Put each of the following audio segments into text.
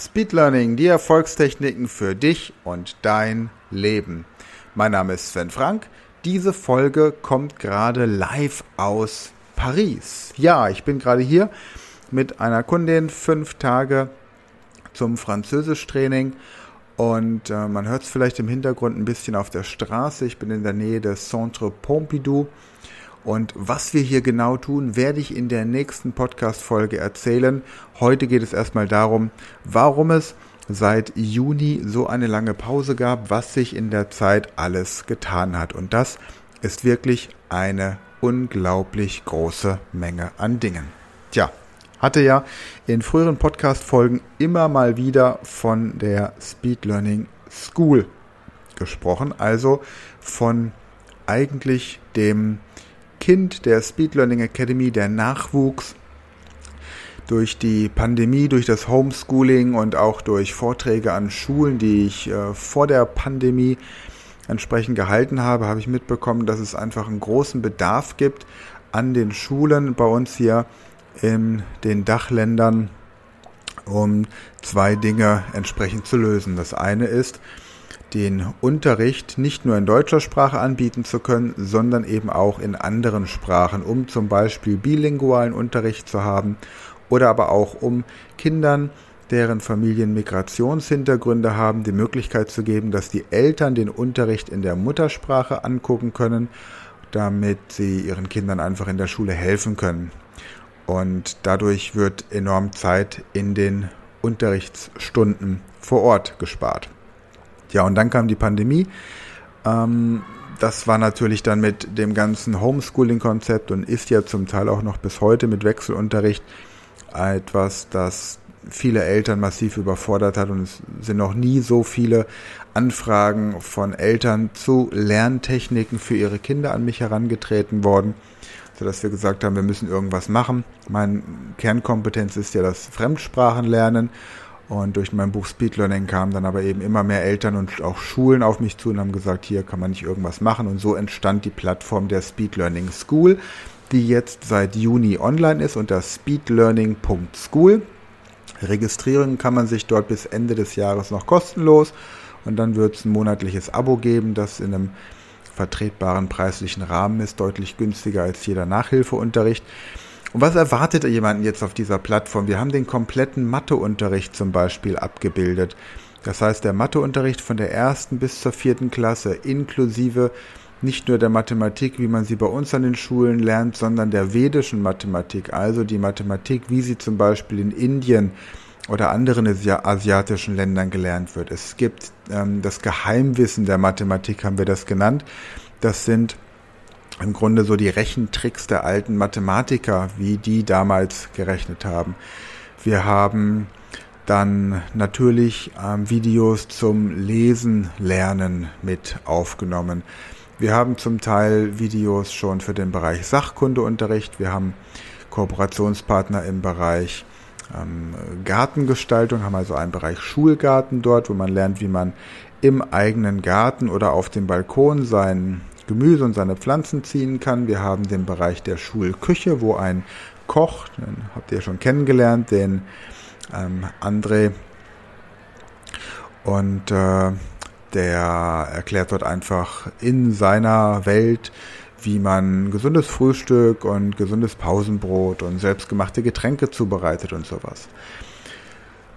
Speed Learning, die Erfolgstechniken für dich und dein Leben. Mein Name ist Sven Frank. Diese Folge kommt gerade live aus Paris. Ja, ich bin gerade hier mit einer Kundin fünf Tage zum Französischtraining und äh, man hört es vielleicht im Hintergrund ein bisschen auf der Straße. Ich bin in der Nähe des Centre Pompidou und was wir hier genau tun, werde ich in der nächsten Podcast-Folge erzählen. Heute geht es erstmal darum, warum es seit Juni so eine lange Pause gab, was sich in der Zeit alles getan hat. Und das ist wirklich eine unglaublich große Menge an Dingen. Tja, hatte ja in früheren Podcast-Folgen immer mal wieder von der Speed Learning School gesprochen, also von eigentlich dem Kind der Speed Learning Academy, der Nachwuchs, durch die Pandemie, durch das Homeschooling und auch durch Vorträge an Schulen, die ich äh, vor der Pandemie entsprechend gehalten habe, habe ich mitbekommen, dass es einfach einen großen Bedarf gibt an den Schulen bei uns hier in den Dachländern, um zwei Dinge entsprechend zu lösen. Das eine ist, den Unterricht nicht nur in deutscher Sprache anbieten zu können, sondern eben auch in anderen Sprachen, um zum Beispiel bilingualen Unterricht zu haben oder aber auch um Kindern, deren Familien Migrationshintergründe haben, die Möglichkeit zu geben, dass die Eltern den Unterricht in der Muttersprache angucken können, damit sie ihren Kindern einfach in der Schule helfen können. Und dadurch wird enorm Zeit in den Unterrichtsstunden vor Ort gespart. Ja, und dann kam die Pandemie. Ähm, das war natürlich dann mit dem ganzen Homeschooling-Konzept und ist ja zum Teil auch noch bis heute mit Wechselunterricht etwas, das viele Eltern massiv überfordert hat und es sind noch nie so viele Anfragen von Eltern zu Lerntechniken für ihre Kinder an mich herangetreten worden, sodass wir gesagt haben, wir müssen irgendwas machen. Meine Kernkompetenz ist ja das Fremdsprachenlernen und durch mein Buch Speed Learning kamen dann aber eben immer mehr Eltern und auch Schulen auf mich zu und haben gesagt, hier kann man nicht irgendwas machen. Und so entstand die Plattform der Speed Learning School, die jetzt seit Juni online ist unter speedlearning.school. Registrieren kann man sich dort bis Ende des Jahres noch kostenlos und dann wird es ein monatliches Abo geben, das in einem vertretbaren preislichen Rahmen ist, deutlich günstiger als jeder Nachhilfeunterricht. Und was erwartet jemanden jetzt auf dieser Plattform? Wir haben den kompletten Matheunterricht zum Beispiel abgebildet. Das heißt, der Matheunterricht von der ersten bis zur vierten Klasse inklusive nicht nur der Mathematik, wie man sie bei uns an den Schulen lernt, sondern der vedischen Mathematik, also die Mathematik, wie sie zum Beispiel in Indien oder anderen asiatischen Ländern gelernt wird. Es gibt ähm, das Geheimwissen der Mathematik, haben wir das genannt. Das sind im Grunde so die Rechentricks der alten Mathematiker, wie die damals gerechnet haben. Wir haben dann natürlich ähm, Videos zum Lesen lernen mit aufgenommen. Wir haben zum Teil Videos schon für den Bereich Sachkundeunterricht. Wir haben Kooperationspartner im Bereich ähm, Gartengestaltung, haben also einen Bereich Schulgarten dort, wo man lernt, wie man im eigenen Garten oder auf dem Balkon seinen Gemüse und seine Pflanzen ziehen kann. Wir haben den Bereich der Schulküche, wo ein Koch, den habt ihr schon kennengelernt, den ähm, André. Und äh, der erklärt dort einfach in seiner Welt, wie man gesundes Frühstück und gesundes Pausenbrot und selbstgemachte Getränke zubereitet und sowas.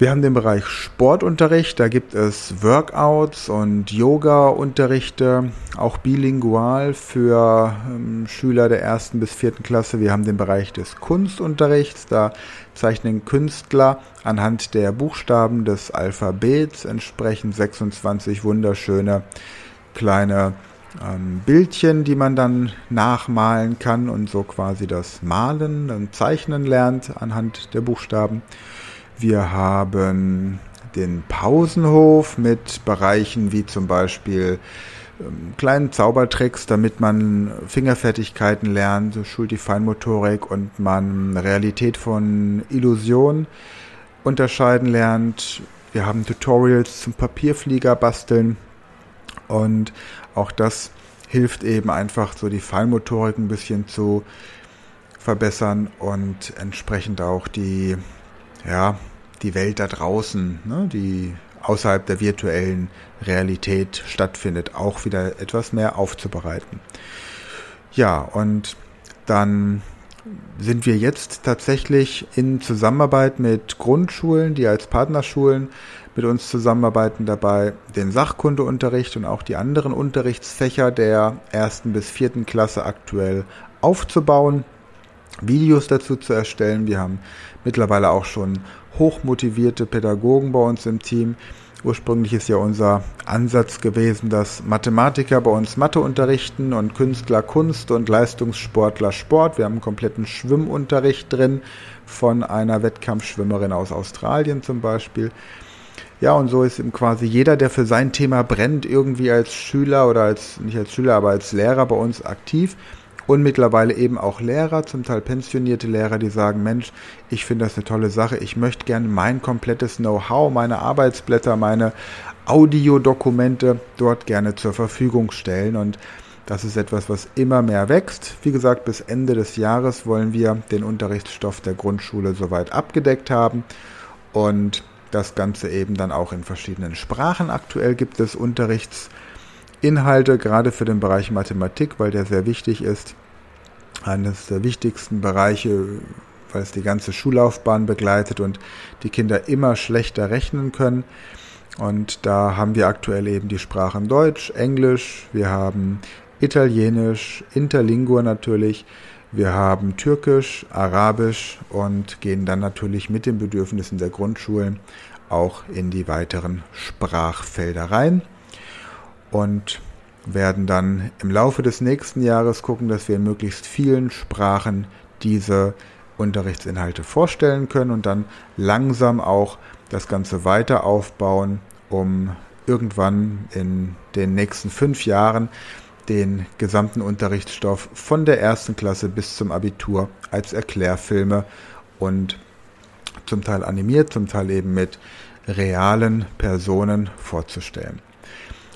Wir haben den Bereich Sportunterricht, da gibt es Workouts und Yoga-Unterrichte, auch bilingual für ähm, Schüler der ersten bis vierten Klasse. Wir haben den Bereich des Kunstunterrichts, da zeichnen Künstler anhand der Buchstaben des Alphabets entsprechend 26 wunderschöne kleine ähm, Bildchen, die man dann nachmalen kann und so quasi das Malen und Zeichnen lernt anhand der Buchstaben. Wir haben den Pausenhof mit Bereichen wie zum Beispiel ähm, kleinen Zaubertricks, damit man Fingerfertigkeiten lernt, so schult die Feinmotorik und man Realität von Illusion unterscheiden lernt. Wir haben Tutorials zum Papierflieger basteln und auch das hilft eben einfach so die Feinmotorik ein bisschen zu verbessern und entsprechend auch die ja, die Welt da draußen, ne, die außerhalb der virtuellen Realität stattfindet, auch wieder etwas mehr aufzubereiten. Ja, und dann sind wir jetzt tatsächlich in Zusammenarbeit mit Grundschulen, die als Partnerschulen mit uns zusammenarbeiten, dabei den Sachkundeunterricht und auch die anderen Unterrichtsfächer der ersten bis vierten Klasse aktuell aufzubauen, Videos dazu zu erstellen. Wir haben mittlerweile auch schon hochmotivierte Pädagogen bei uns im Team. Ursprünglich ist ja unser Ansatz gewesen, dass Mathematiker bei uns Mathe unterrichten und Künstler Kunst und Leistungssportler Sport. Wir haben einen kompletten Schwimmunterricht drin von einer Wettkampfschwimmerin aus Australien zum Beispiel. Ja, und so ist eben quasi jeder, der für sein Thema brennt, irgendwie als Schüler oder als, nicht als Schüler, aber als Lehrer bei uns aktiv. Und mittlerweile eben auch Lehrer, zum Teil pensionierte Lehrer, die sagen, Mensch, ich finde das eine tolle Sache, ich möchte gerne mein komplettes Know-how, meine Arbeitsblätter, meine Audiodokumente dort gerne zur Verfügung stellen. Und das ist etwas, was immer mehr wächst. Wie gesagt, bis Ende des Jahres wollen wir den Unterrichtsstoff der Grundschule soweit abgedeckt haben. Und das Ganze eben dann auch in verschiedenen Sprachen. Aktuell gibt es Unterrichtsinhalte, gerade für den Bereich Mathematik, weil der sehr wichtig ist. Eines der wichtigsten Bereiche, weil es die ganze Schullaufbahn begleitet und die Kinder immer schlechter rechnen können. Und da haben wir aktuell eben die Sprachen Deutsch, Englisch, wir haben Italienisch, Interlingua natürlich, wir haben Türkisch, Arabisch und gehen dann natürlich mit den Bedürfnissen der Grundschulen auch in die weiteren Sprachfelder rein und werden dann im Laufe des nächsten Jahres gucken, dass wir in möglichst vielen Sprachen diese Unterrichtsinhalte vorstellen können und dann langsam auch das Ganze weiter aufbauen, um irgendwann in den nächsten fünf Jahren den gesamten Unterrichtsstoff von der ersten Klasse bis zum Abitur als Erklärfilme und zum Teil animiert, zum Teil eben mit realen Personen vorzustellen.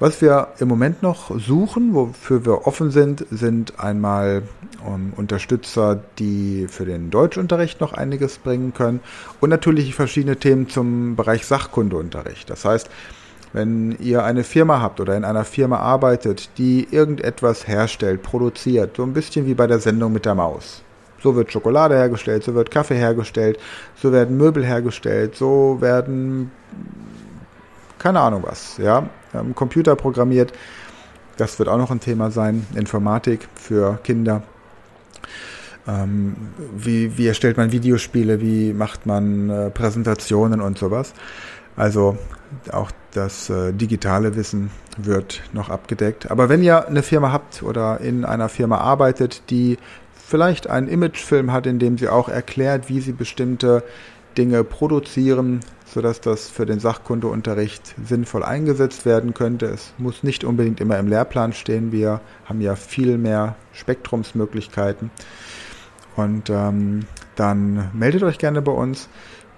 Was wir im Moment noch suchen, wofür wir offen sind, sind einmal um, Unterstützer, die für den Deutschunterricht noch einiges bringen können und natürlich verschiedene Themen zum Bereich Sachkundeunterricht. Das heißt, wenn ihr eine Firma habt oder in einer Firma arbeitet, die irgendetwas herstellt, produziert, so ein bisschen wie bei der Sendung mit der Maus. So wird Schokolade hergestellt, so wird Kaffee hergestellt, so werden Möbel hergestellt, so werden keine Ahnung was, ja, ähm, Computer programmiert. Das wird auch noch ein Thema sein, Informatik für Kinder. Ähm, wie, wie erstellt man Videospiele, wie macht man äh, Präsentationen und sowas. Also auch das äh, digitale Wissen wird noch abgedeckt. Aber wenn ihr eine Firma habt oder in einer Firma arbeitet, die vielleicht einen Imagefilm hat, in dem sie auch erklärt, wie sie bestimmte Dinge produzieren, sodass das für den Sachkundeunterricht sinnvoll eingesetzt werden könnte. Es muss nicht unbedingt immer im Lehrplan stehen. Wir haben ja viel mehr Spektrumsmöglichkeiten. Und ähm, dann meldet euch gerne bei uns.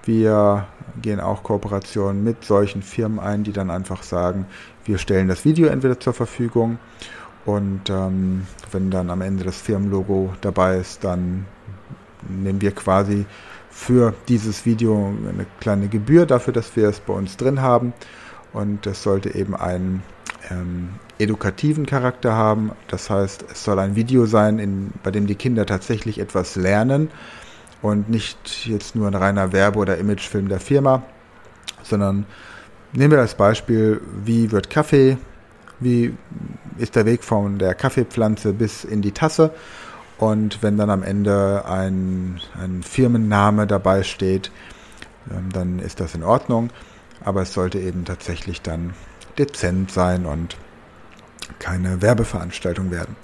Wir gehen auch Kooperationen mit solchen Firmen ein, die dann einfach sagen, wir stellen das Video entweder zur Verfügung und ähm, wenn dann am Ende das Firmenlogo dabei ist, dann nehmen wir quasi für dieses Video eine kleine Gebühr dafür, dass wir es bei uns drin haben. Und es sollte eben einen ähm, edukativen Charakter haben. Das heißt, es soll ein Video sein, in, bei dem die Kinder tatsächlich etwas lernen und nicht jetzt nur ein reiner Werbe- oder Imagefilm der Firma, sondern nehmen wir als Beispiel, wie wird Kaffee, wie ist der Weg von der Kaffeepflanze bis in die Tasse und wenn dann am Ende ein, ein Firmenname dabei steht, ähm, dann ist das in Ordnung, aber es sollte eben tatsächlich dann dezent sein und keine Werbeveranstaltung werden.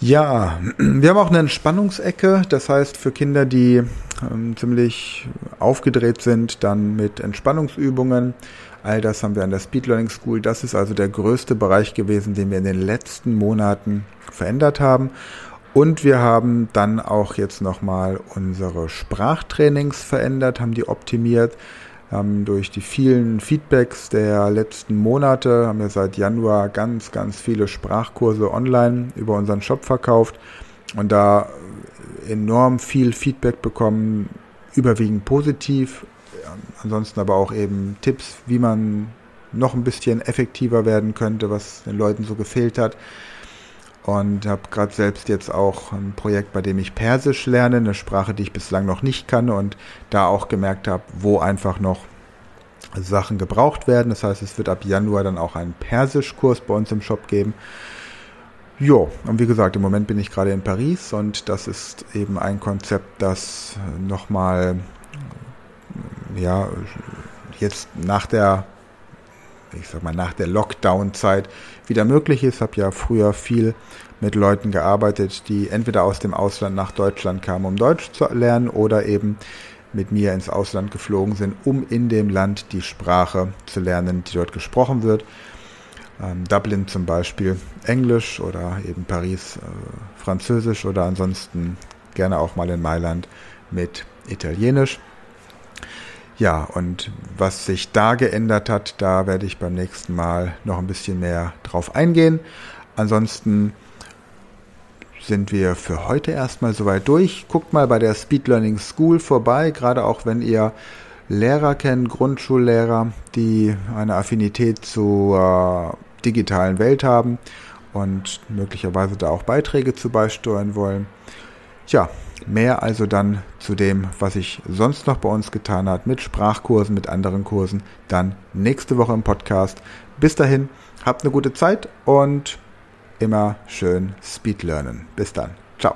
Ja, wir haben auch eine Entspannungsecke, das heißt für Kinder, die ähm, ziemlich aufgedreht sind, dann mit Entspannungsübungen. All das haben wir an der Speed Learning School. Das ist also der größte Bereich gewesen, den wir in den letzten Monaten verändert haben. Und wir haben dann auch jetzt nochmal unsere Sprachtrainings verändert, haben die optimiert haben durch die vielen Feedbacks der letzten Monate, haben wir seit Januar ganz, ganz viele Sprachkurse online über unseren Shop verkauft und da enorm viel Feedback bekommen, überwiegend positiv. ansonsten aber auch eben Tipps, wie man noch ein bisschen effektiver werden könnte, was den Leuten so gefehlt hat. Und habe gerade selbst jetzt auch ein Projekt, bei dem ich Persisch lerne, eine Sprache, die ich bislang noch nicht kann und da auch gemerkt habe, wo einfach noch Sachen gebraucht werden. Das heißt, es wird ab Januar dann auch einen Persischkurs bei uns im Shop geben. Jo, und wie gesagt, im Moment bin ich gerade in Paris und das ist eben ein Konzept, das nochmal, ja, jetzt nach der ich sag mal, nach der Lockdown-Zeit wieder möglich ist. Habe ja früher viel mit Leuten gearbeitet, die entweder aus dem Ausland nach Deutschland kamen, um Deutsch zu lernen, oder eben mit mir ins Ausland geflogen sind, um in dem Land die Sprache zu lernen, die dort gesprochen wird. Ähm, Dublin zum Beispiel Englisch oder eben Paris äh, Französisch oder ansonsten gerne auch mal in Mailand mit Italienisch. Ja, und was sich da geändert hat, da werde ich beim nächsten Mal noch ein bisschen mehr drauf eingehen. Ansonsten sind wir für heute erstmal soweit durch. Guckt mal bei der Speed Learning School vorbei, gerade auch wenn ihr Lehrer kennt, Grundschullehrer, die eine Affinität zur digitalen Welt haben und möglicherweise da auch Beiträge zu beisteuern wollen. Tja, Mehr also dann zu dem, was ich sonst noch bei uns getan hat, mit Sprachkursen, mit anderen Kursen, dann nächste Woche im Podcast. Bis dahin, habt eine gute Zeit und immer schön Speed lernen. Bis dann. Ciao.